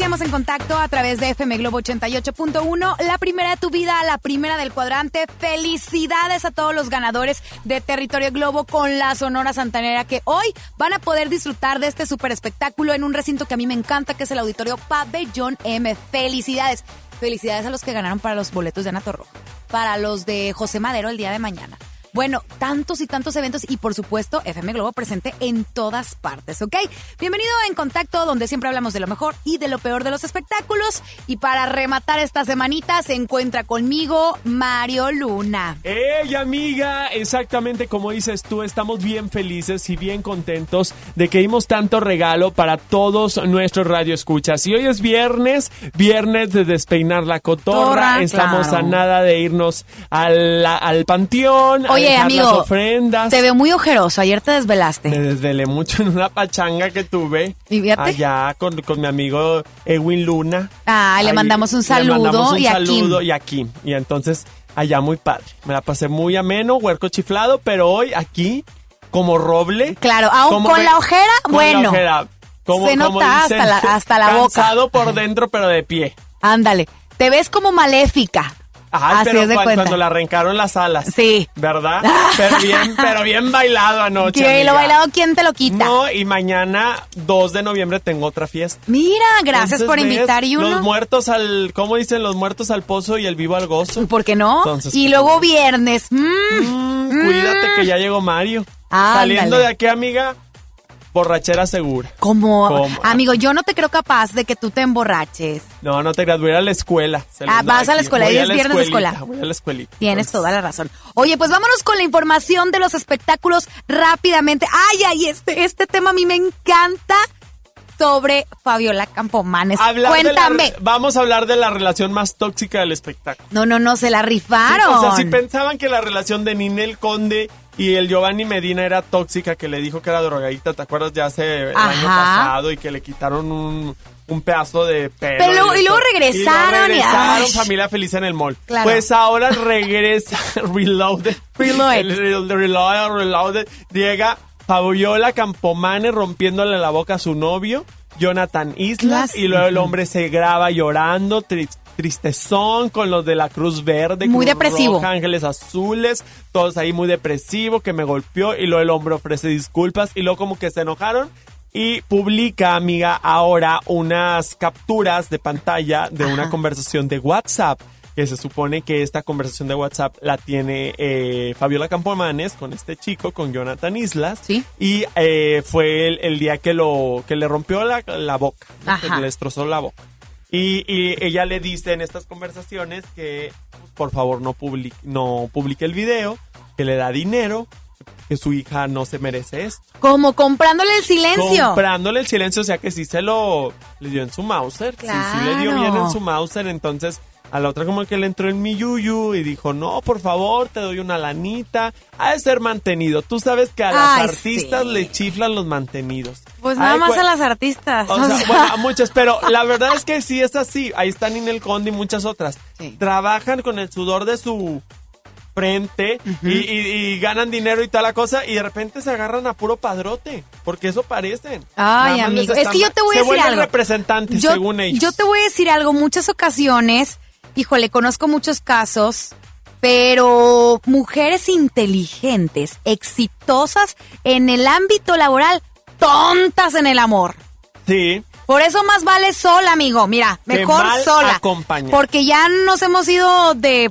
en contacto a través de FM Globo 88.1, la primera de tu vida, la primera del cuadrante. Felicidades a todos los ganadores de Territorio Globo con la Sonora Santanera que hoy van a poder disfrutar de este super espectáculo en un recinto que a mí me encanta, que es el Auditorio Pabellón M. Felicidades. Felicidades a los que ganaron para los boletos de Ana Torro, para los de José Madero el día de mañana bueno, tantos y tantos eventos y por supuesto FM Globo presente en todas partes, ¿ok? Bienvenido en Contacto, donde siempre hablamos de lo mejor y de lo peor de los espectáculos. Y para rematar esta semanita se encuentra conmigo Mario Luna. ¡Ey, amiga! Exactamente como dices tú, estamos bien felices y bien contentos de que dimos tanto regalo para todos nuestros radioescuchas. Y hoy es viernes, viernes de despeinar la cotorra. estamos a nada de irnos al, al panteón. Oye, amigo, ofrendas. te veo muy ojeroso. Ayer te desvelaste. Me desvelé mucho en una pachanga que tuve. ¿Y Allá con, mi amigo Edwin Luna. Ah, le mandamos un saludo. Le mandamos un y saludo aquí. y aquí. Y entonces, allá muy padre. Me la pasé muy ameno, huerco chiflado, pero hoy aquí, como roble. Claro, aún con la ojera, bueno. se nota hasta la, hasta la boca. Cansado por dentro, pero de pie. Ándale. Te ves como maléfica. Ay, Así pero es de cuan- cuenta. cuando le arrancaron las alas. Sí. ¿Verdad? Pero bien, pero bien bailado anoche. Que lo bailado, ¿quién te lo quita? No, y mañana, 2 de noviembre, tengo otra fiesta. Mira, gracias Entonces, por ¿ves? invitar y uno. Los muertos al, ¿cómo dicen? Los muertos al pozo y el vivo al gozo. ¿Por qué no? Entonces, y luego viernes. mm, Mm, cuídate que ya llegó Mario. Saliendo de aquí, amiga, borrachera segura. Como, ¿Cómo? amigo, yo no te creo capaz de que tú te emborraches. No, no te creas, voy a ir a la escuela. Ah, vas a la escuela, a es la viernes de escuela. Voy a la escuelita. Tienes toda la razón. Oye, pues vámonos con la información de los espectáculos rápidamente. Ay, ay, este, este tema a mí me encanta sobre Fabiola Campomanes. hablar de la Cuéntame. vamos a hablar de la relación más tóxica del espectáculo. No, no, no, se la Sí, rifaron. o sea, si pensaban que la relación de Ninel Conde y el Giovanni Medina era tóxica, que le dijo que era drogadita, ¿te acuerdas? Ya hace el año pasado y que le quitaron un, un pedazo de pelo. Pero luego- y luego regresaron y- luego regresaron, familia feliz en el mall. Claro. Pues ahora regresa Reloaded. Reloaded. El Re- Reloaded, Reloaded. Llega Fabiola Campomane rompiéndole la boca a su novio, Jonathan Islas, Las- y luego el hombre se graba llorando, tristezón con los de la Cruz Verde, Muy Cruz depresivo. Roja, Ángeles Azules, todos ahí muy depresivo, que me golpeó, y luego el hombre ofrece disculpas, y luego como que se enojaron. Y publica, amiga, ahora unas capturas de pantalla de una Ajá. conversación de WhatsApp. Que se supone que esta conversación de WhatsApp la tiene eh, Fabiola Campomanes con este chico, con Jonathan Islas. Sí. Y eh, fue el, el día que lo que le rompió la, la boca, ¿no? que le destrozó la boca. Y, y ella le dice en estas conversaciones que por favor no publique, no publique el video, que le da dinero, que su hija no se merece esto. Como comprándole el silencio. Comprándole el silencio, o sea que sí se lo le dio en su Mauser. Sí, sí le dio Claro. bien en su Mauser, entonces a la otra como que le entró en mi yuyu y dijo, no, por favor, te doy una lanita. Ha de ser mantenido. Tú sabes que a las Ay, artistas sí. le chiflan los mantenidos. Pues nada Ay, más a las artistas. o o sea, sea. bueno, a muchas, pero la verdad es que sí es así. Ahí están Ninel Conde y muchas otras. Sí. Trabajan con el sudor de su frente y, y- y ganan dinero y toda la cosa y de repente se agarran a puro padrote, porque eso parecen. Ay, amigo, es que yo te voy a decir algo. representantes yo, según ellos. yo te voy a decir algo, muchas ocasiones, híjole, conozco muchos casos, pero mujeres inteligentes, exitosas en el ámbito laboral, tontas en el amor. Sí, Por eso más vale sola, amigo. Mira, mejor mal sola. acompañada. Porque ya nos hemos ido de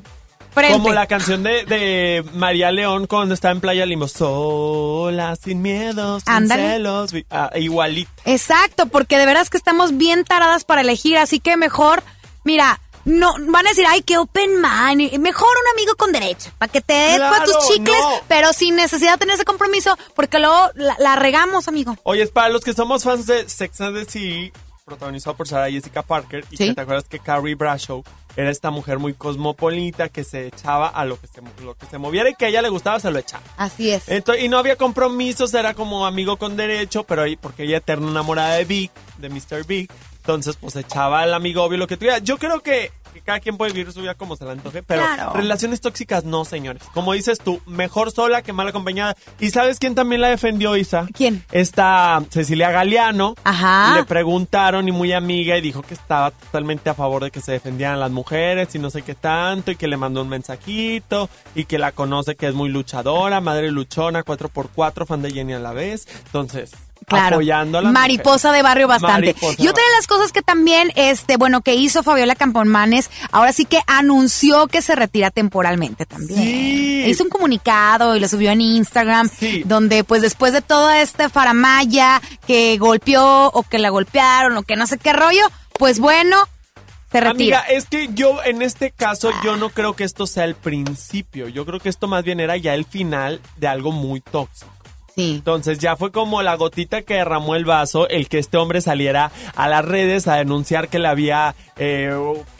frente. como la canción de, de María León cuando estaba en Playa Limbo. Sola, sin miedos, sin Ándale. celos. ah, igualito. Exacto, porque de veras que estamos bien taradas para elegir, así que mejor, mira, no van a decir, ay, qué open mind, mejor un amigo con derecho, para que te Claro, tus chicles, no. pero sin necesidad de tener ese compromiso, porque luego la, la regamos, amigo. Oye, es para los que somos fans de Sex and the City, protagonizado por Sarah Jessica Parker, y Sí. que te acuerdas que Carrie Bradshaw era esta mujer muy cosmopolita que se echaba a lo que se, lo que se moviera y que a ella le gustaba, se lo echaba. Así es. Entonces, y no había compromisos, era como amigo con derecho, pero ahí, porque ella eterna enamorada de Big, de Mr. Big, entonces pues echaba al amigo obvio lo que tuviera. Yo creo que, que cada quien puede vivir su vida como se le antoje, pero Claro. relaciones tóxicas no, señores. Como dices tú, mejor sola que mal acompañada. ¿Y sabes quién también la defendió, Isa? ¿Quién? Esta Cecilia Galeano. Ajá. Le preguntaron y muy amiga y dijo que estaba totalmente a favor de que se defendieran las mujeres y no sé qué tanto y que le mandó un mensajito y que la conoce que es muy luchadora, madre luchona, 4x4, fan de Jenny a la vez. Entonces, Claro. apoyando a las Mariposa mujeres. de barrio bastante. Mariposa y otra de las cosas que también, este, bueno, que hizo Fabiola Campomanes, ahora sí que anunció que se retira temporalmente también. Sí. Hizo un comunicado y lo subió en Instagram, Sí. donde pues después de toda esta faramaya que golpeó o que la golpearon o que no sé qué rollo, pues bueno, se retira. Amiga, es que yo en este caso yo no creo que esto sea el principio. Yo creo que esto más bien era ya el final de algo muy tóxico. Entonces ya fue como la gotita que derramó el vaso el que este hombre saliera a las redes a denunciar que le había eh,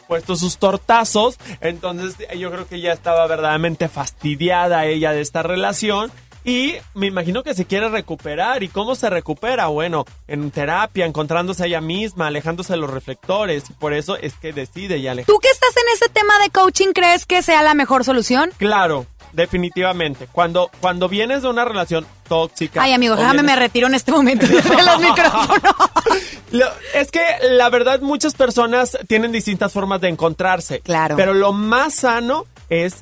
puesto sus tortazos. Entonces yo creo que ya estaba verdaderamente fastidiada ella de esta relación. Y me imagino que se quiere recuperar. ¿Y cómo se recupera? Bueno, en terapia, encontrándose a ella misma, alejándose de los reflectores. Y por eso es que decide y alejar. ¿Tú que estás en ese tema de coaching crees que sea la mejor solución? Claro, definitivamente. Cuando, cuando vienes de una relación tóxica. Ay, amigo, déjame vienes- me retiro en este momento de los micrófonos. Lo- es que la verdad muchas personas tienen distintas formas de encontrarse. Claro. Pero lo más sano es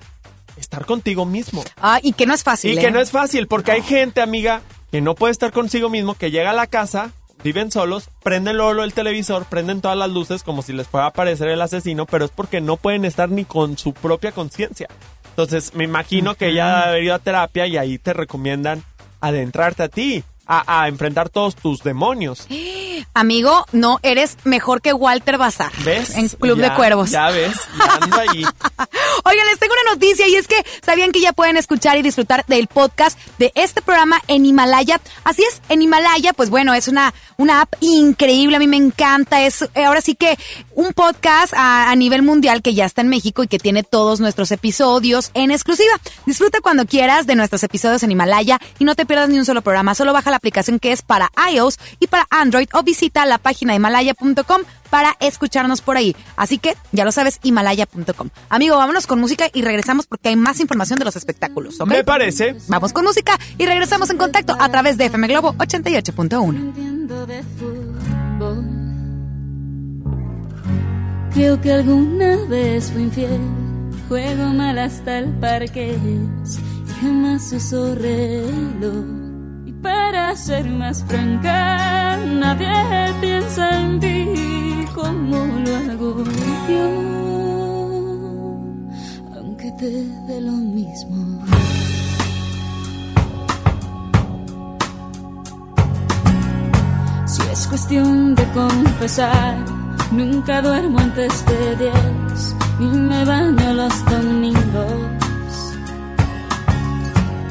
estar contigo mismo. Ah, y que no es fácil. Y ¿eh? que no es fácil, porque hay gente, amiga, que no puede estar consigo mismo, que llega a la casa, viven solos, prenden luego el televisor, prenden todas las luces como si les pueda aparecer el asesino, pero es porque no pueden estar ni con su propia conciencia. Entonces, me imagino que ella ha ido a terapia y ahí te recomiendan adentrarte a ti, a, a enfrentar todos tus demonios. Amigo, no, eres mejor que Walter Bazar. ¿Ves? En Club Ya- de Cuervos. Ya ves, ya ando ahí. Oigan, les tengo una noticia y es que sabían que ya pueden escuchar y disfrutar del podcast de este programa en Himalaya. Así es, en Himalaya, pues bueno, es una, una app increíble, a mí me encanta. Es eh, ahora sí que un podcast a, a nivel mundial que ya está en México y que tiene todos nuestros episodios en exclusiva. Disfruta cuando quieras de nuestros episodios en Himalaya y no te pierdas ni un solo programa. Solo baja la aplicación que es para iOS y para Android o visita la página de himalaya.com para escucharnos por ahí. Así que ya lo sabes, himalaya.com. Amigo, vámonos con música y regresamos porque hay más información de los espectáculos. Me parece. Vamos con música y regresamos en contacto a través de FM Globo 88.1. entiendo de fútbol. Creo que alguna vez fui infiel. Juego mal hasta el parque. Jamás uso reloj. Y para ser más franca, nadie piensa en ti como lo hago yo. Aunque te dé lo mismo. Si es cuestión de confesar, nunca duermo antes de 10, ni me baño los domingos.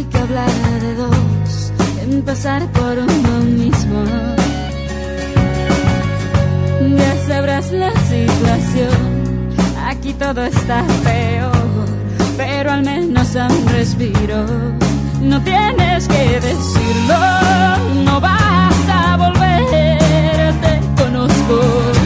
hay que hablar de dos, empezar por uno mismo. Ya sabrás la situación, aquí todo está peor, pero al menos a un respiro. No tienes que decirlo, no vas a volver, te conozco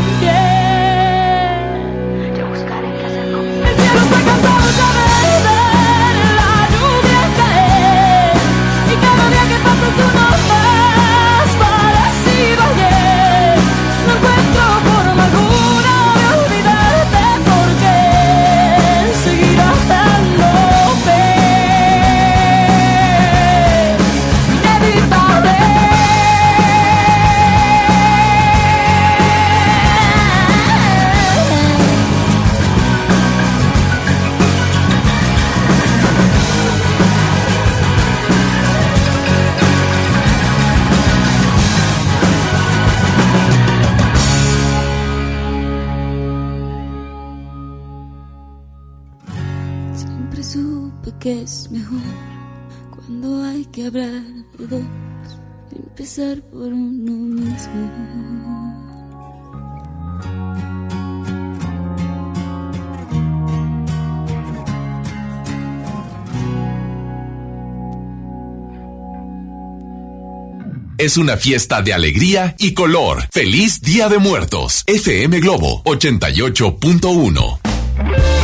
es mejor cuando hay que hablar de dos, empezar por uno mismo. Es una fiesta de alegría y color. Feliz Día de Muertos. FM Globo 88.1.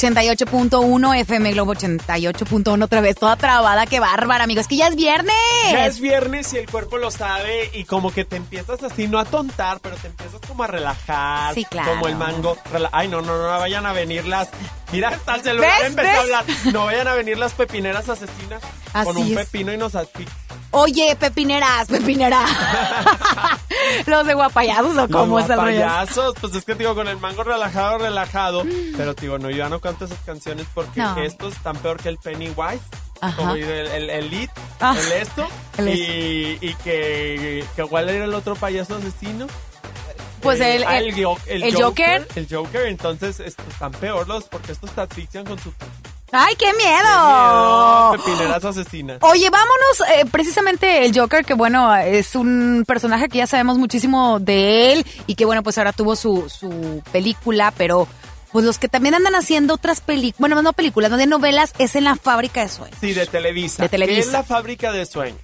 88.1 FM Globo 88.1 otra vez, toda trabada, qué bárbara, amigos, que ya es viernes. Ya es viernes y el cuerpo lo sabe y como que te empiezas así, no a tontar, pero te empiezas como a relajar. Sí, claro. Como el mango. Ay, no, no, no vayan a venir las... Mira, hasta el celular empezó a hablar. No vayan a venir las pepineras asesinas con un es. pepino y nos asfixian. Oye, pepineras, pepineras. Los de guapayazos o cómo Los es el rollo. payasos, pues es que digo, con el mango relajado, relajado. Pero digo, no, yo ya no canto esas canciones porque No. estos están peor que el Pennywise. Ajá. Como el, el, el lead, Ah, el esto. el y, y que, que igual era el otro payaso asesino. Pues Eh, el- el- el el Joker. El Joker, entonces están peor los, porque estos te asfixian con su ¡Ay, qué miedo! miedo, pepineras asesinas. Oye, vámonos, eh, precisamente el Joker, que bueno, es un personaje que ya sabemos muchísimo de él y que bueno, pues ahora tuvo su, su película, pero pues los que también andan haciendo otras películas, bueno, no películas, no de novelas, es en la fábrica de sueños. Sí, de Televisa. De Televisa. Que es la fábrica de sueños.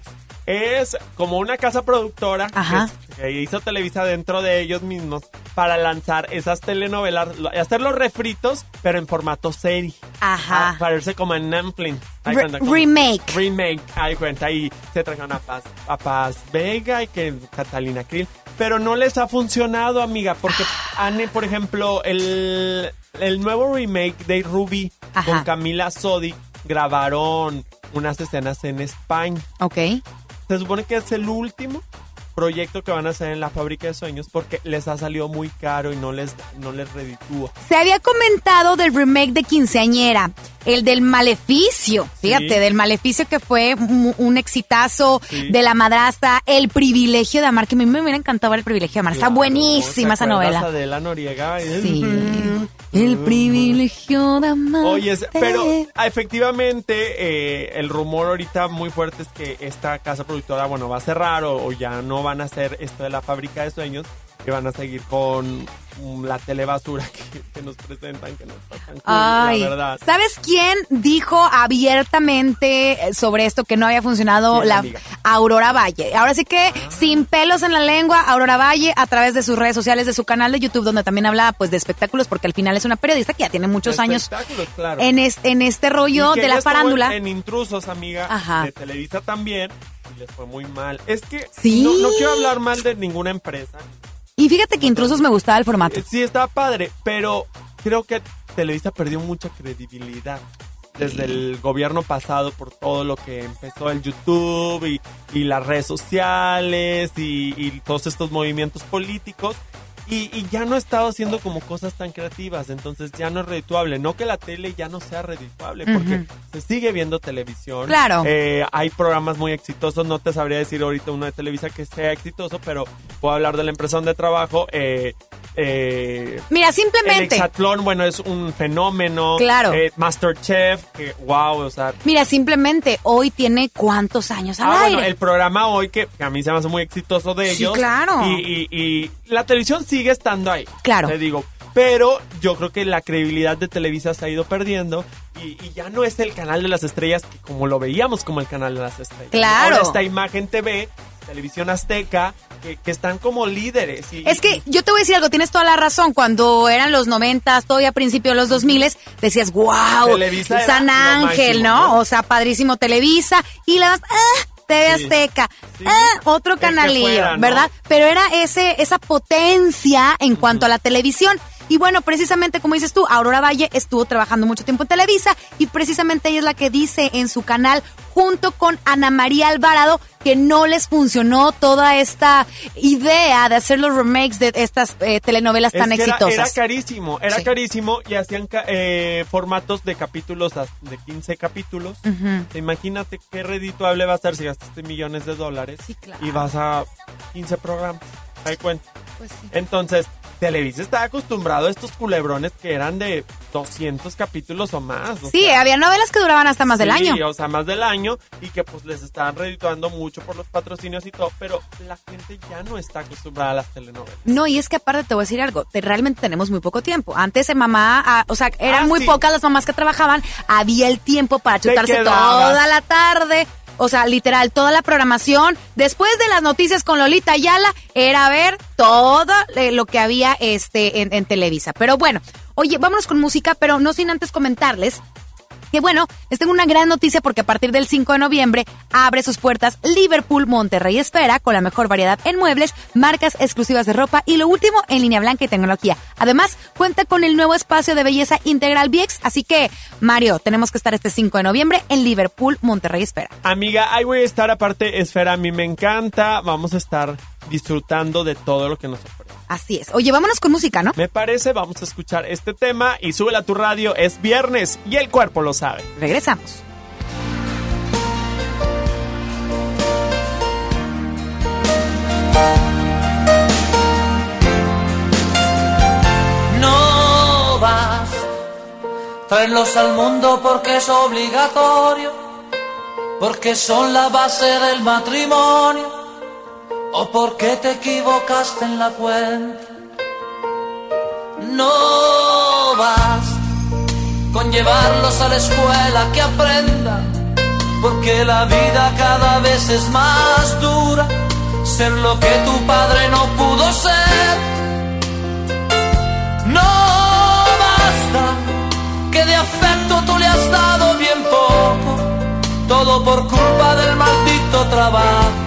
Es como una casa productora que, que hizo Televisa dentro de ellos mismos para lanzar esas telenovelas, hacer los refritos, pero en formato serie. Ajá. Ah, Parecerse como en Netflix. Re- remake. Remake. Ahí cuenta. Y se trajeron a Paz, a Paz Vega y que Catalina Krill. Pero no les ha funcionado, amiga, porque Ah. han, por ejemplo, el, el nuevo remake de Ruby Ajá. con Camila Sodi grabaron unas escenas en España. Ok. Se supone que es el último proyecto que van a hacer en la fábrica de sueños porque les ha salido muy caro y no les, no les reditúa. Se había comentado del remake de Quinceañera, el del Maleficio, fíjate, Sí. del Maleficio que fue un, un exitazo, Sí. de la madrastra, El privilegio de amar, que a mí me hubiera encantado ver El privilegio de amar, está buenísima ¿te esa novela. Adela Noriega. Sí. El privilegio de amar. Oye, pero efectivamente eh, el rumor ahorita muy fuerte es que esta casa productora, bueno, va a cerrar o, o ya no van a hacer esto de la fábrica de sueños, que van a seguir con mm, la telebasura que, que nos presentan, que no está tan cool, Ay, la verdad. ¿sabes quién dijo abiertamente sobre esto que no había funcionado? ¿Quién, la amiga? Aurora Valle. Ahora sí que, sin pelos en la lengua, Aurora Valle, a través de sus redes sociales, de su canal de YouTube, donde también habla pues de espectáculos, porque al final es una periodista que ya tiene muchos años claro. en, es- en este rollo de la farándula. En, en Intrusos, amiga, Ajá. de Televisa también, les fue muy mal. Es que Sí. no, no quiero hablar mal de ninguna empresa. Y fíjate que intrusos me gustaba el formato. Sí, estaba padre, pero creo que Televisa perdió mucha credibilidad desde el gobierno pasado por todo lo que empezó el YouTube y, y las redes sociales y, y todos estos movimientos políticos. Y, y ya no ha estado haciendo como cosas tan creativas, entonces ya no es redituable. No que la tele ya no sea redituable, porque se sigue viendo televisión. Claro. Eh, hay programas muy exitosos, no te sabría decir ahorita uno de Televisa que sea exitoso, pero puedo hablar de la empresa donde trabajo. Eh, eh, Mira, el simplemente. hexatlón, bueno, es un fenómeno. Claro. Eh, Masterchef, que wow, o sea. Mira, simplemente hoy tiene cuántos años al Ah, aire. bueno, el programa hoy que, que a mí se me hace muy exitoso de Sí, ellos. claro. Y, y- y la televisión sigue estando ahí. Claro. Te digo. Pero yo creo que la credibilidad de Televisa se ha ido perdiendo y, y ya no es el canal de las estrellas como lo veíamos como el canal de las estrellas. Claro. Ahora está Imagen TV, Televisión Azteca, que, que están como líderes. y- Es que yo te voy a decir algo, tienes toda la razón. Cuando eran los noventas, todavía a principios de los 2000 decías, wow, Televisa San Ángel, máximo, ¿no? ¿no? O sea, padrísimo Televisa. Y la ah, TV Sí. Azteca, Sí. ah, otro canalillo, fuera, ¿no? ¿verdad? Pero era ese, esa potencia en cuanto a la televisión. Y bueno, precisamente como dices tú, Aurora Valle estuvo trabajando mucho tiempo en Televisa y precisamente ella es la que dice en su canal, junto con Ana María Alvarado, que no les funcionó toda esta idea de hacer los remakes de estas eh, telenovelas Es tan que exitosas. Era, carísimo, era Sí. carísimo y hacían eh, formatos de capítulos de 15 capítulos. Imagínate qué redituable va a ser si gastaste millones de dólares Sí, claro. y vas a 15 programas. Hay cuenta. Pues sí. Entonces, Televisa está acostumbrado a estos culebrones que eran de 200 capítulos o más. o Sí, sea, había novelas que duraban hasta más del sí, año. o sea, más del año y que pues les estaban redituando mucho por los patrocinios y todo, pero la gente ya no está acostumbrada a las telenovelas. No, y es que aparte te voy a decir algo, te- realmente tenemos muy poco tiempo. Antes en mamá, ah, o sea, eran Ah, muy sí. pocas las mamás que trabajaban, había el tiempo para chutarse toda la tarde. O sea, literal, toda la programación. Después de las noticias con Lolita Ayala, era ver todo eh, lo que había este, en, en Televisa. Pero bueno, Oye, vámonos con música, pero no sin antes comentarles que bueno, les tengo una gran noticia porque a partir del 5 de noviembre abre sus puertas Liverpool Monterrey Esfera con la mejor variedad en muebles, marcas exclusivas de ropa y lo último en línea blanca y tecnología. Además, cuenta con el nuevo espacio de belleza integral VIEX, así que Mario, tenemos que estar este 5 de noviembre en Liverpool Monterrey Esfera. Amiga, ahí voy a estar aparte, Esfera, a mí me encanta, vamos a estar disfrutando de todo lo que nos ofrece. Así es. Oye, vámonos con música, ¿no? Me parece, vamos a escuchar este tema y súbela a tu radio, es viernes y el cuerpo lo sabe. Regresamos. No vas, traerlos al mundo porque es obligatorio, porque son la base del matrimonio, o porque te equivocaste en la cuenta. No vas con llevarlos a la escuela que aprendan, porque la vida cada vez es más dura, ser lo que tu padre no pudo ser. No basta que de afecto tú le has dado bien poco, todo por culpa del maldito trabajo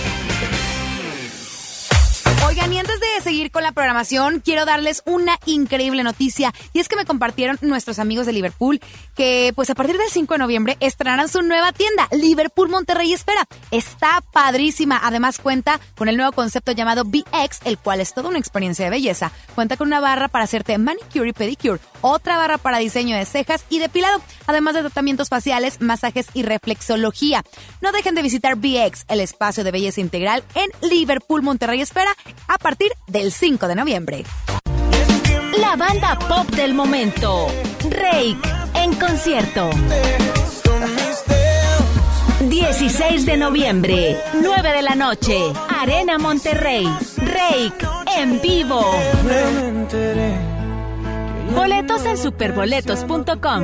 programación, quiero darles una increíble noticia. Y es que me compartieron nuestros amigos de Liverpool que pues a partir del 5 de noviembre estrenarán su nueva tienda, Liverpool Monterrey Espera. Está padrísima. Además cuenta con el nuevo concepto llamado BX, el cual es toda una experiencia de belleza. Cuenta con una barra para hacerte manicure y pedicure, otra barra para diseño de cejas y depilado, además de tratamientos faciales, masajes y reflexología. No dejen de visitar BX, el espacio de belleza integral en Liverpool Monterrey Espera a partir del 5 de noviembre. La banda pop del momento, Rake, en concierto. 16 de noviembre, 9 de la noche, Arena Monterrey, Rake, en vivo. Boletos en superboletos.com.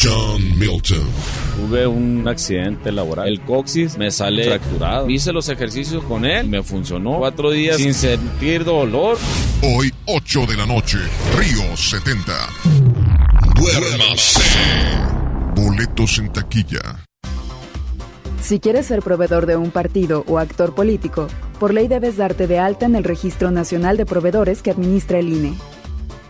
John Milton. Tuve un accidente laboral. El coxis me sale fracturado. Hice los ejercicios con él. Me funcionó. Cuatro días sin sentir dolor. Hoy, 8 de la noche, Río 70. Duérmase. Boletos en taquilla. Si quieres ser proveedor de un partido o actor político, por ley debes darte de alta en el Registro Nacional de Proveedores que administra el INE.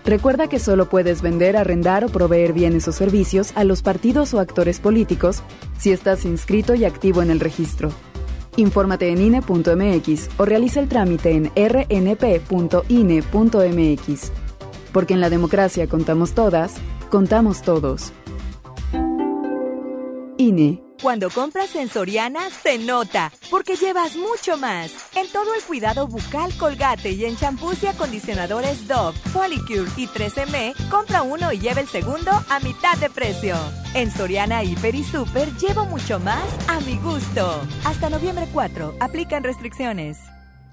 Recuerda que solo puedes vender, arrendar o proveer bienes o servicios a los partidos o actores políticos si estás inscrito y activo en el registro. Infórmate en INE.mx o realiza el trámite en rnp.ine.mx. Porque en la democracia contamos todas, contamos todos. INE. Cuando compras en Soriana se nota, porque llevas mucho más. En todo el cuidado bucal Colgate y en champús y acondicionadores Dove, Polycure y 3M, compra uno y lleva el segundo a mitad de precio. En Soriana Hiper y Super llevo mucho más a mi gusto. Hasta noviembre 4, aplican restricciones.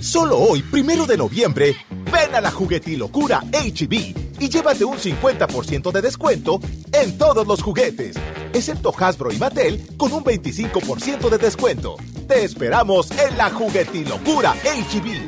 Solo hoy, primero de noviembre, ven a la juguetilocura HB y llévate un 50% de descuento en todos los juguetes, excepto Hasbro y Mattel con un 25% de descuento. Te esperamos en la juguetilocura HB.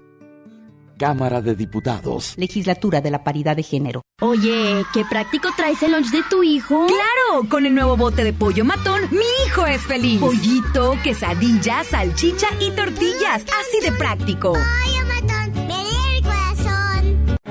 Cámara de Diputados. Legislatura de la Paridad de Género. Oye, ¿qué práctico traes el lunch de tu hijo? ¡Claro! Con el nuevo bote de pollo matón, mi hijo es feliz. Pollito, quesadilla, salchicha y tortillas. Así de práctico. ¡Pollo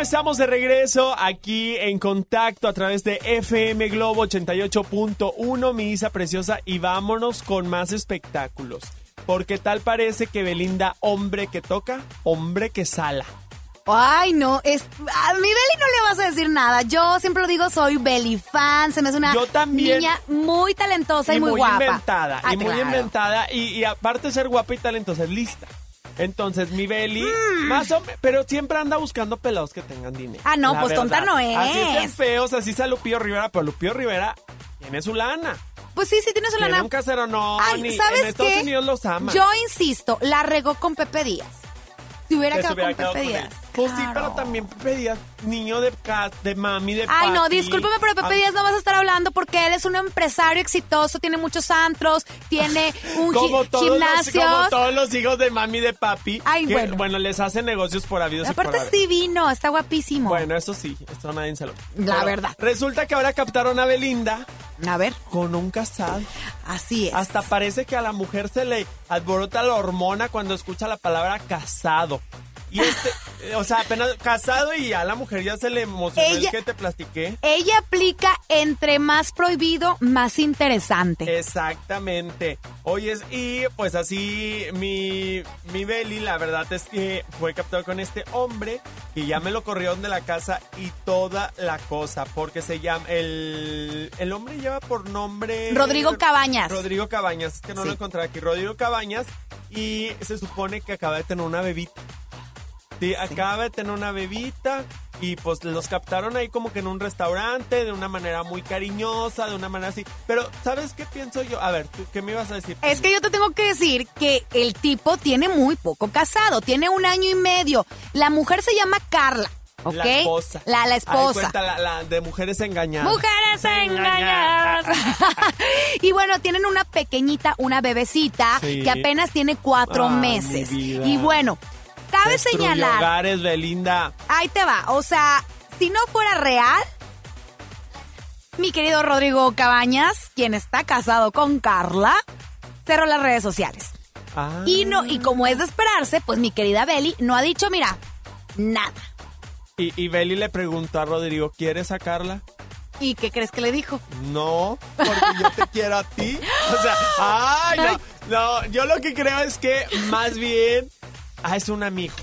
bueno, estamos de regreso aquí en contacto a través de FM Globo 88.1, mi Isa preciosa, y vámonos con más espectáculos. Porque tal parece que Belinda, hombre que toca, hombre que sala. Ay, no, es, a mi Beli no le vas a decir nada. Yo siempre lo digo, soy Beli fan. Se me hace una Yo también. niña muy talentosa y, muy, guapa. inventada, Ah, y muy claro. inventada, y, y aparte de ser guapa y talentosa, es lista. Entonces, mi Beli, Mm. más o menos, pero siempre anda buscando pelados que tengan dinero. Ah, no, la pues tonta no es. Así estén feos, así sea Lupillo Rivera, pero Lupillo Rivera tiene su lana. Pues sí, sí, tiene su lana. un casero, no, Ay, ni- ¿sabes en Estados qué? Unidos los aman. Yo insisto, la regó con Pepe Díaz. Si hubiera Que se quedado hubiera con quedado Pepe con Díaz. él. Pues sí, pero también Pepe Díaz, niño de, de mami, de Ay, no, papi. discúlpeme, pero Pepe Díaz no vas a estar hablando porque él es un empresario exitoso, tiene muchos antros, tiene un como gi- todos, los, gimnasio. como todos los hijos de mami y de papi. Ay, que, bueno. les hacen negocios por habidos y Aparte es haber. divino, está guapísimo. Bueno, eso sí, esto nadie se lo... La verdad. Resulta que ahora captaron a Belinda. A ver. Con un casado. Así es. Hasta parece que a la mujer se le alborota la hormona cuando escucha la palabra casado. Y este, eh, o sea, apenas casado y a la mujer ya se le emocionó el Ella- que te platiqué. Ella aplica entre más prohibido, más interesante. Exactamente. Oyes, y pues así mi, mi Beli, la verdad es que fue captado con este hombre que ya me lo corrieron de la casa y toda la cosa, porque se llama, el, el hombre lleva por nombre... Rodrigo Cabañas. Rodrigo Cabañas, es que no Sí. lo encontré aquí. Rodrigo Cabañas y se supone que acaba de tener una bebita. Sí, acaba de tener una bebita y pues los captaron ahí como que en un restaurante de una manera muy cariñosa, de una manera así. Pero, ¿sabes qué pienso yo? A ver, ¿tú qué me ibas a decir? Es que yo te tengo que decir que el tipo tiene muy poco casado, tiene un año y medio. La mujer se llama Carla, ¿ok? La esposa. La, la esposa. cuenta la, la de mujeres engañadas. Mujeres engañadas. y bueno, tienen una pequeñita, una bebecita Sí. que apenas tiene cuatro meses. mi vida. Y bueno, cabe Destruyó señalar, hogares, Belinda. ahí te va, o sea, si no fuera real, mi querido Rodrigo Cabañas, quien está casado con Carla, cerró las redes sociales. Ah. Y no, y como es de esperarse, pues mi querida Beli no ha dicho, mira, nada. Y, y Beli le preguntó a Rodrigo, ¿quieres sacarla? ¿Y qué crees que le dijo? No, porque yo te quiero a ti. O sea, ay, no, no, yo lo que creo es que más bien ah, es un amigo.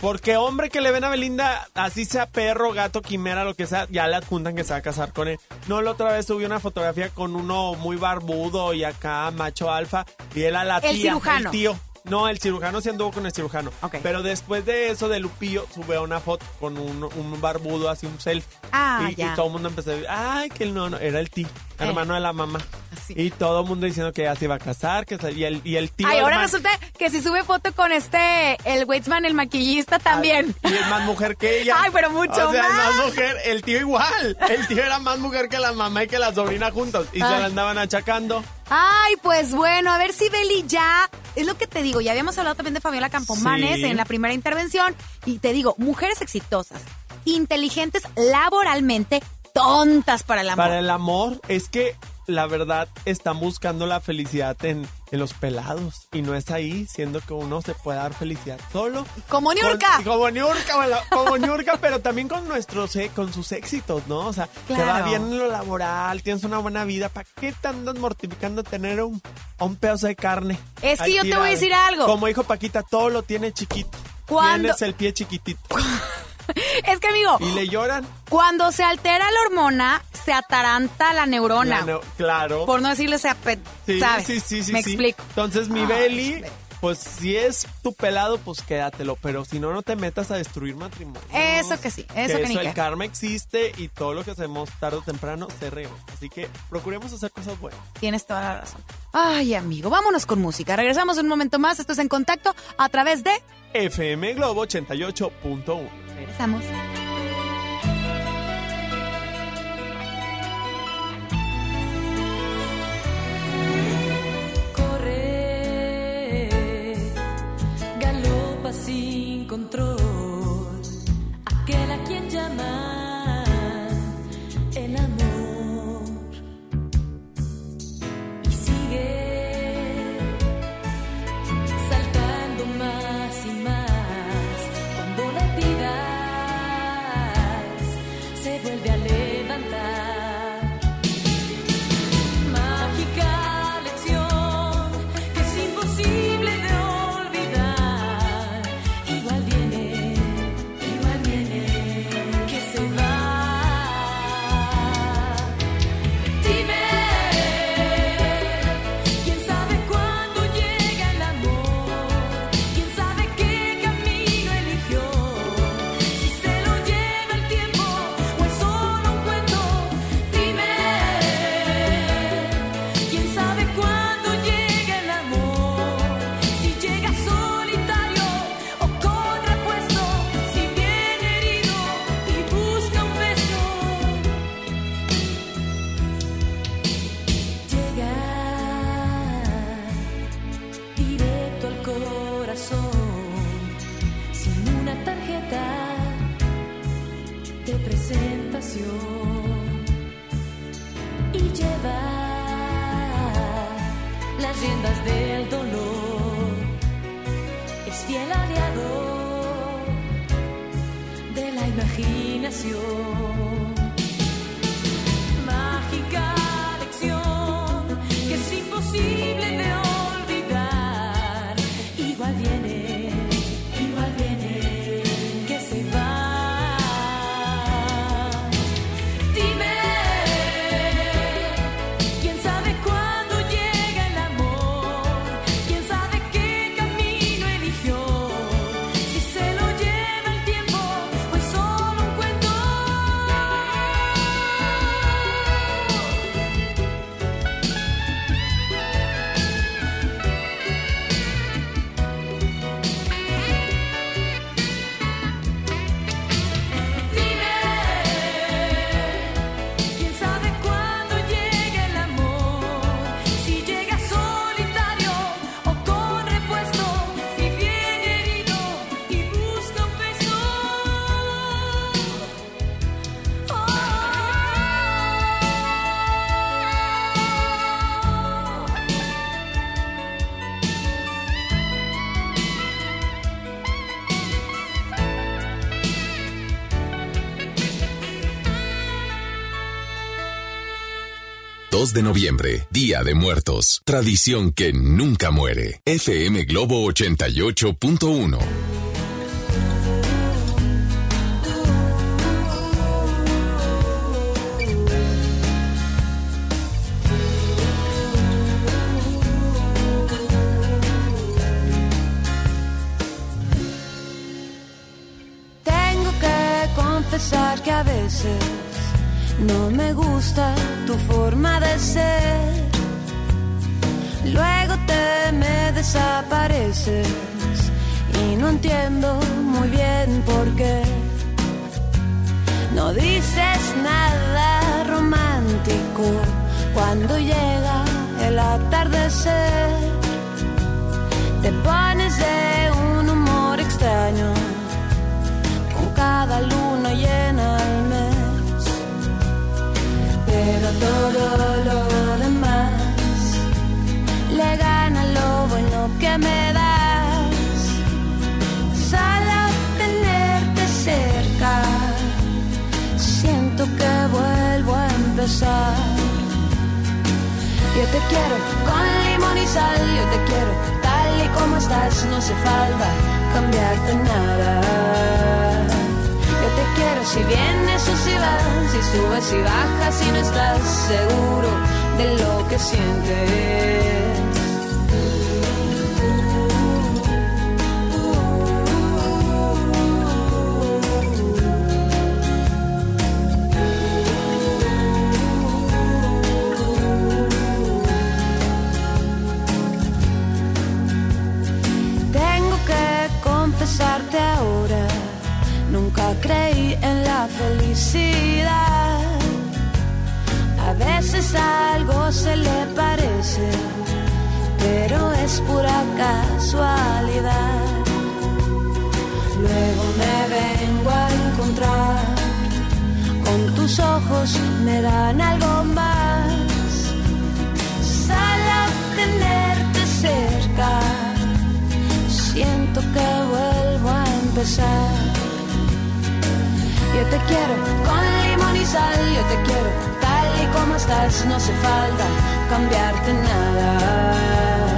Porque hombre que le ven a Belinda, así sea perro, gato, quimera, lo que sea, ya le adjuntan que se va a casar con él. No, la otra vez subí una fotografía con uno muy barbudo y acá macho alfa y él a la El tía, cirujano. el tío. No, el cirujano sí anduvo con el cirujano. Pero después de eso de Lupillo, sube una foto con un, un barbudo, así un selfie. Ah, y, ya. y todo el mundo empezó a decir, ay, que no, no, era el tío, Eh. hermano de la mamá. Y todo el mundo diciendo que ya se iba a casar, que se- y el, y el tío... Ay, ahora resulta que si sube foto con este, el Weitzman, el maquillista también. Y es más mujer que ella. Ay, pero mucho o sea, más. más mujer. El tío igual. El tío era más mujer que la mamá y que la sobrina juntos. Y se Ay. la andaban achacando. Ay, pues bueno, a ver si Beli ya, es lo que te digo, ya habíamos hablado también de Fabiola Campomanes Sí. en la primera intervención, y te digo, mujeres exitosas, inteligentes laboralmente, tontas para el amor. Para el amor, es que la verdad están buscando la felicidad en, en los pelados. Y no es ahí, siendo que uno se puede dar felicidad solo. Como Niurka. Como Niurka, bueno, como Niurka, pero también con nuestros, eh, con sus éxitos, ¿no? O sea, te va Claro. bien en lo laboral, tienes una buena vida. ¿Para qué te andas mortificando tener un, un pedazo de carne? Es que yo te voy a decir algo. Como dijo Paquita, todo lo tiene chiquito. ¿Cuándo? Tienes el pie chiquitito. Es que amigo, Y le lloran. cuando se altera la hormona, se ataranta la neurona. La claro. Por no decirle se apet- Sí, ¿sabes? sí, sí, sí. Me sí. explico. Entonces, mi Beli, pues si es tu pelado, pues quédatelo. Pero si no, no te metas a destruir matrimonio. Eso que sí, eso que, ni eso, el karma existe y todo lo que hacemos tarde o temprano se regresa. Así que procuremos hacer cosas buenas. Tienes toda la razón. Ay, amigo, vámonos con música. Regresamos un momento más. Esto es En Contacto a través de... FM Globo 88.1. Regresamos. Corre, galopa sin control, ...2 de noviembre, Día de Muertos. Tradición que nunca muere. FM Globo 88.1. Yo te quiero con limón y sal, yo te quiero tal y como estás, no hace falta cambiarte nada. Yo te quiero si vienes o si vas, si subes y bajas y no estás seguro de lo que sientes. Pura casualidad. Luego me vengo a encontrar, con tus ojos me dan algo más. Sal a tenerte cerca siento que vuelvo a empezar. Yo te quiero con limón y sal, yo te quiero tal y como estás, no hace falta cambiarte nada.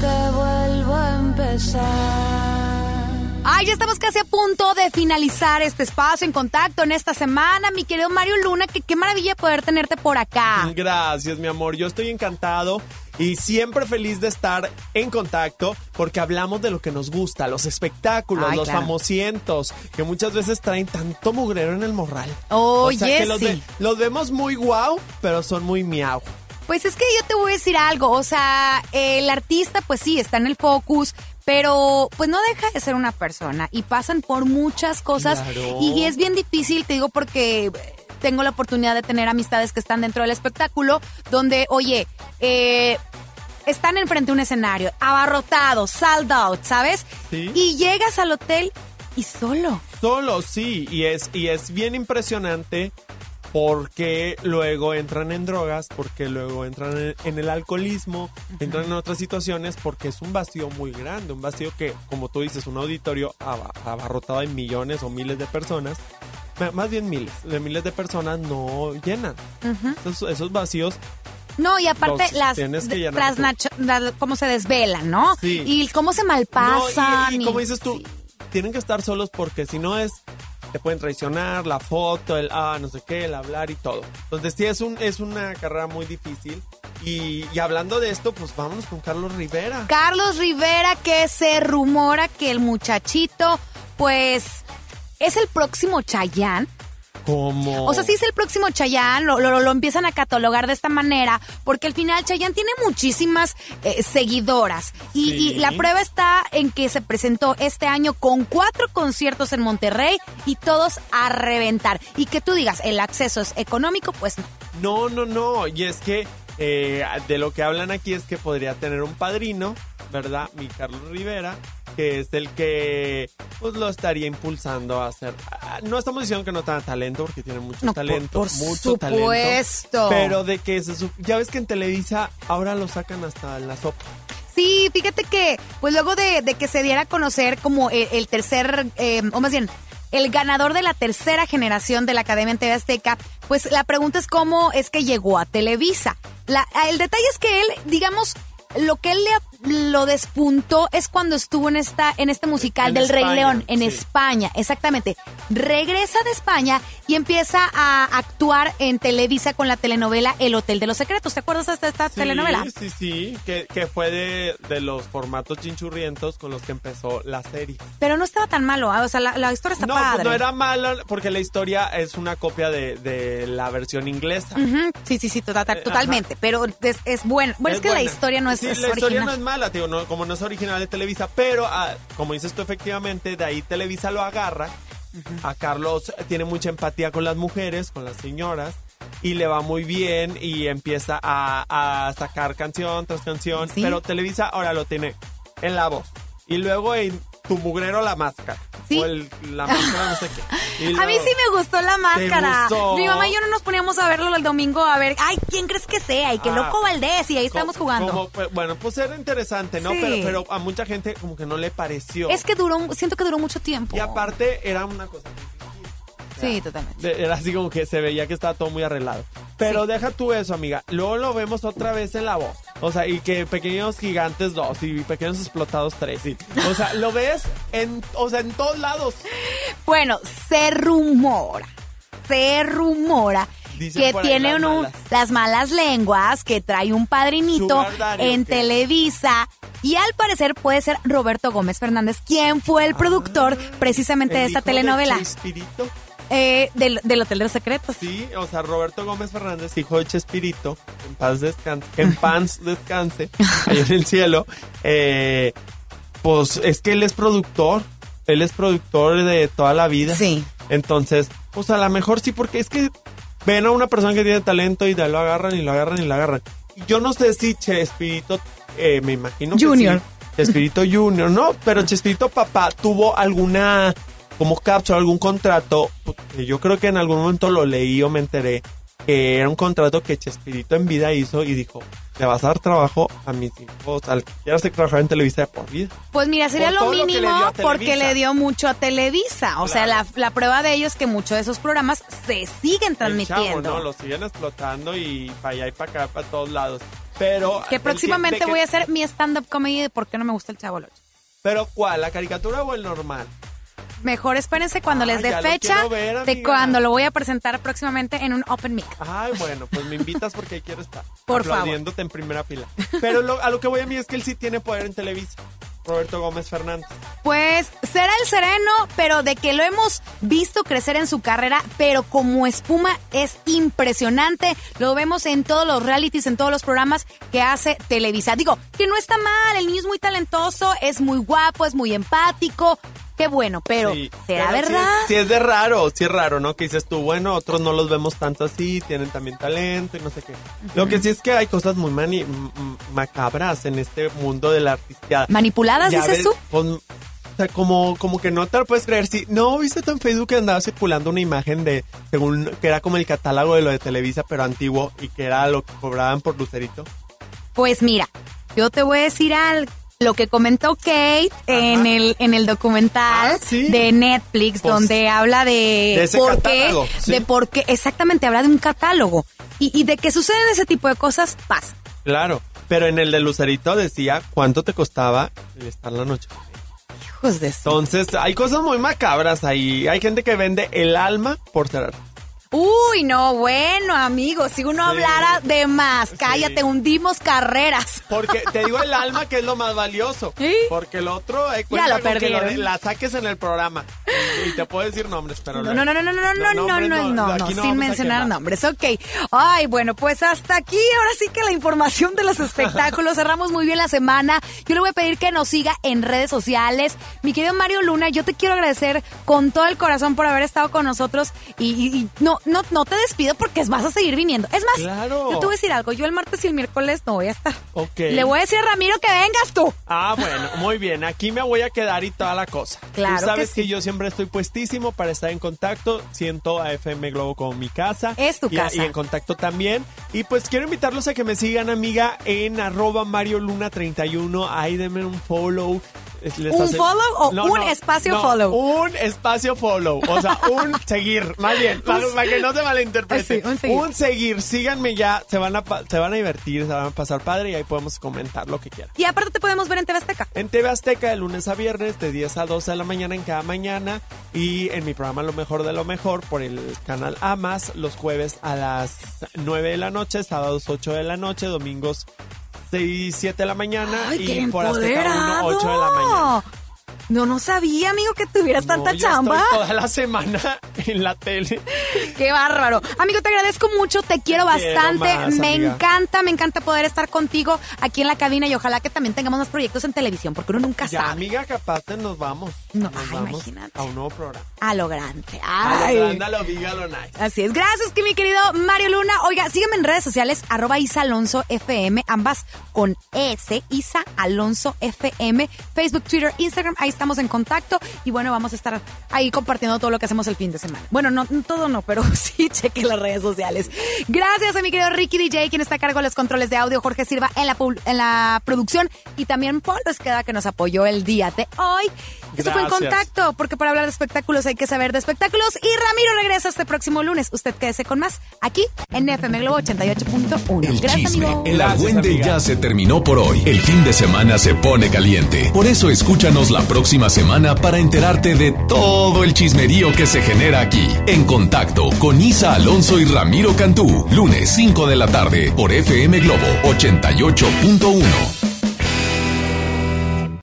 Que vuelvo a empezar. Ay, ya estamos casi a punto de finalizar este espacio en contacto en esta semana. Mi querido Mario Luna, que qué maravilla poder tenerte por acá. Gracias, mi amor. Yo estoy encantado y siempre feliz de estar en contacto porque hablamos de lo que nos gusta, los espectáculos, Ay, los claro. famosientos, que muchas veces traen tanto mugrero en el morral. Oye, o sea, que los, sí. ve- los vemos muy guau, pero son muy miau. Pues es que yo te voy a decir algo, o sea, el artista pues sí, está en el focus, pero pues no deja de ser una persona y pasan por muchas cosas Claro. y es bien difícil, te digo, porque tengo la oportunidad de tener amistades que están dentro del espectáculo, donde, oye, eh, están enfrente de un escenario, abarrotados, sold out, ¿sabes? Sí. Y llegas al hotel y solo. Solo, sí, y es, y es bien impresionante porque luego entran en drogas, porque luego entran en, en el alcoholismo, entran en otras situaciones, porque es un vacío muy grande, un vacío que, como tú dices, un auditorio aba- abarrotado de millones o miles de personas, más bien miles, de miles de personas no llenan. Ujú. Esos, esos vacíos No, y aparte Los las, tienes que de- llenar tú. trasnacho- la- cómo se desvelan, ¿no? Sí. Y cómo se malpasan. No, y, y y- como dices tú, tienen que estar solos porque si no es, te pueden traicionar, la foto, el ah, no sé qué, el hablar y todo. Entonces sí, es, un, es una carrera muy difícil. Y, y hablando de esto, pues vámonos con Carlos Rivera. Carlos Rivera, que se rumora que el muchachito, pues, es el próximo Chayán. Como... O sea, sí es el próximo Chayán, lo, lo, lo empiezan a catalogar de esta manera, porque al final Chayán tiene muchísimas eh, seguidoras. Y, Sí. y la prueba está en que se presentó este año con cuatro conciertos en Monterrey y todos a reventar. Y que tú digas, el acceso es económico, pues no. No, no, no. Y es que eh, de lo que hablan aquí es que podría tener un padrino, ¿verdad? Mi Carlos Rivera, que es el que pues lo estaría impulsando a hacer. ah, No estamos diciendo que no tenga talento, porque tiene mucho No, talento, por mucho talento. supuesto. Pero de que se ya ves que en Televisa ahora lo sacan hasta en la sopa. Sí, fíjate que, pues luego de, de que se diera a conocer como el, el tercer, eh, o más bien, el ganador de la tercera generación de la Academia en TV Azteca, pues la pregunta es cómo es que llegó a Televisa. La- el detalle es que él, digamos, lo que él le, lo despuntó es cuando estuvo en esta en este musical En del Rey España, León en sí. España, exactamente. Regresa de España y empieza a actuar en Televisa con la telenovela El Hotel de los Secretos. ¿Te acuerdas de esta, esta Sí, telenovela? Sí, sí, que, que fue de, de los formatos chinchurrientos con los que empezó la serie. Pero no estaba tan malo, ah, o sea, la, la historia está no, padre. pues no era malo porque la historia es una copia de, de la versión inglesa. Ujú, Sí, sí, sí, tota- tota- totalmente. Pero es, es bueno. Bueno, es, que la buena. historia no es, Sí, es la historia original. no es mala, digo, no, como no es original de Televisa, pero ah, como dices tú efectivamente, de ahí Televisa lo agarra. A Carlos tiene mucha empatía con las mujeres, con las señoras, y le va muy bien y empieza a, a sacar canción tras canción, Sí. pero Televisa ahora lo tiene en la voz. Y luego en tu mugrero la máscara. O el- la máscara no sé qué. A mí sí me gustó la máscara. gustó? Mi mamá y yo no nos poníamos a verlo el domingo a ver, ay, ¿quién crees que sea? Y que Ah. loco Valdés, y ahí estamos jugando. como, pues, bueno, pues era interesante, ¿no? Sí. Pero, pero a mucha gente como que no le pareció. Es que duró, siento que duró mucho tiempo. Y aparte era una cosa. Sí, totalmente. Era así como que se veía que estaba todo muy arreglado. Pero deja tú eso, amiga. Luego lo vemos otra vez en la voz. O sea, y que pequeños gigantes dos y pequeños explotados tres. y- o sea, lo ves en, o sea, en todos lados. Bueno, se rumora, se rumora Dicen que tiene las un- malas. las malas lenguas, que trae un padrinito en. Televisa. Y al parecer puede ser Roberto Gómez Fernández, quien fue el productor precisamente de esta de telenovela Chespirito. Eh, del, del Hotel de los Secretos. Sí, o sea, Roberto Gómez Fernández, hijo de Chespirito, en paz descanse, en paz descanse, ahí en el cielo, eh, pues es que él es productor, él es productor de toda la vida. Sí. Entonces, pues a lo mejor sí, porque es que ven a una persona que tiene talento y de lo agarran y lo agarran y lo agarran. Y Yo no sé si Chespirito, eh, me imagino que Junior. sí, Chespirito Junior, no, pero Chespirito papá tuvo alguna como cápsula, algún contrato, yo creo que en algún momento lo leí o me enteré, que era un contrato que Chespirito en vida hizo y dijo, le vas a dar trabajo a mis hijos, al que quieras trabajar en Televisa de por vida. Pues mira, sería Por lo le mínimo porque le dio mucho a Televisa. O sea, la, la prueba de ello es que muchos de esos programas se siguen transmitiendo. chavo, ¿no? Lo siguen explotando y para allá y para acá, para todos lados. Pero... Que próximamente que- voy a hacer mi stand-up comedy de por qué no me gusta el chavo Locho. ¿Pero cuál? ¿La caricatura o el normal? Mejor espérense cuando Ah, les dé ya lo fecha ver, de cuando lo voy a presentar próximamente en un Open Mic. Ay, bueno, pues me invitas porque quiero estar. Por favor. en primera fila. Pero lo- a lo que voy a mí es que él sí tiene poder en Televisa. Roberto Gómez Fernández. Pues será el sereno, pero de que lo hemos visto crecer en su carrera, pero como espuma es impresionante. Lo vemos en todos los realities, en todos los programas que hace Televisa. Digo, que no está mal, el niño es muy talentoso, es muy guapo, es muy empático. Qué bueno, pero Sí, ¿será pero verdad? Sí, es de raro, sí es raro, ¿no? Que dices tú, bueno, otros no los vemos tanto así, tienen también talento y no sé qué. Lo que sí es que hay cosas muy mani- macabras en este mundo de la artisteada. ¿Manipuladas, Ya dices ves, tú? pues, o sea, como, como que no te lo puedes creer. Sí, no, viste tú en Facebook que andaba circulando una imagen de, según, que era como el catálogo de lo de Televisa, pero antiguo, y que era lo que cobraban por Lucerito. Pues mira, yo te voy a decir algo. Lo que comentó Kate en el, en el documental de Netflix, Ah, Pues, donde habla de, de ese por qué, sí. de por qué, exactamente, habla de un catálogo. Y, y de que suceden ese tipo de cosas, pasa. Claro, pero en el de Lucerito decía cuánto te costaba estar la noche. Hijos de Entonces, hay cosas muy macabras ahí. Hay gente que vende el alma por ser. Uy, no, bueno, amigo, si uno hablara de más, cállate, hundimos carreras. Porque te digo el alma que es lo más valioso. Porque el otro, eh, cuenta lo que de- la saques en el programa. Y, te puedo decir nombres, pero No, no, no, no, no, no, no, no, no, no, no, sin mencionar nombres, ok. Ay, bueno, pues hasta aquí, ahora sí que la información de los espectáculos, cerramos muy bien la semana. Yo le voy a pedir que nos siga en redes sociales. Mi querido Mario Luna, yo te quiero agradecer con todo el corazón por haber estado con nosotros y, y- y no, no, no te despido porque vas a seguir viniendo. Es más, Claro. yo te voy a decir algo, yo el martes y el miércoles no voy a estar. Ok. Le voy a decir a Ramiro que vengas tú. Ah, bueno, muy bien. Aquí me voy a quedar y toda la cosa. Claro Tú sabes que yo siempre estoy puestísimo para estar en contacto. Siento a FM Globo como mi casa. Es tu y, casa. Y en contacto también. Y pues quiero invitarlos a que me sigan, amiga, en arroba Mario Luna 31. Ahí denme un follow. Les ¿Un hace- follow o un espacio no, follow? Un espacio follow. O sea, un seguir. Más bien, para, para que no se malinterprete. Sí, un seguir. seguir. Síganme ya. Se van, a, se van a divertir, se van a pasar padre y ahí podemos comentar lo que quieran. Y aparte te podemos ver en TV Azteca. En TV Azteca de lunes a viernes de 10 a 12 de la mañana en cada mañana y en mi programa Lo Mejor de Lo Mejor por el canal Amas los jueves a las 9 de la noche, sábados 8 de la noche, domingos 6 7 de la mañana Ay, y por Azteca 1 8 de la mañana. No, no sabía, amigo, que tuvieras tanta yo chamba. estoy toda la semana en la tele. Qué bárbaro. Amigo, te agradezco mucho, te quiero Te quiero bastante. más, me amiga. encanta, me encanta poder estar contigo aquí en la cabina y ojalá que también tengamos más proyectos en televisión, porque uno nunca Ya, sabe. amiga, capaz te nos vamos. No, nos ay, vamos imagínate. a un nuevo programa. A lo grande. A lo Ay. grande, a lo big, a lo nice. Así es. Gracias, que mi querido Mario Luna. Oiga, sígueme en redes sociales, arroba Isa Alonso FM, ambas con S, Isa Alonso FM, Facebook, Twitter, Instagram, ahí estamos en contacto y bueno, vamos a estar ahí compartiendo todo lo que hacemos el fin de semana. Bueno, no, todo no, pero sí cheque las redes sociales. Gracias a mi querido Ricky DJ, quien está a cargo de los controles de audio, Jorge Silva en la, en la producción y también Paul Resqueda que nos apoyó el día de hoy. Esto fue en contacto, porque para hablar de espectáculos hay que saber de espectáculos y Ramiro regresa este próximo lunes. Usted quédese con más aquí en FM Globo 88.1. El Gracias, chisme, amigo. el argüende ya se terminó por hoy. El fin de semana se pone caliente. Por eso escúchanos la próxima semana para enterarte de todo el chismerío que se genera aquí. En contacto con Isa Alonso y Ramiro Cantú. Lunes 5 de la tarde por FM Globo 88.1.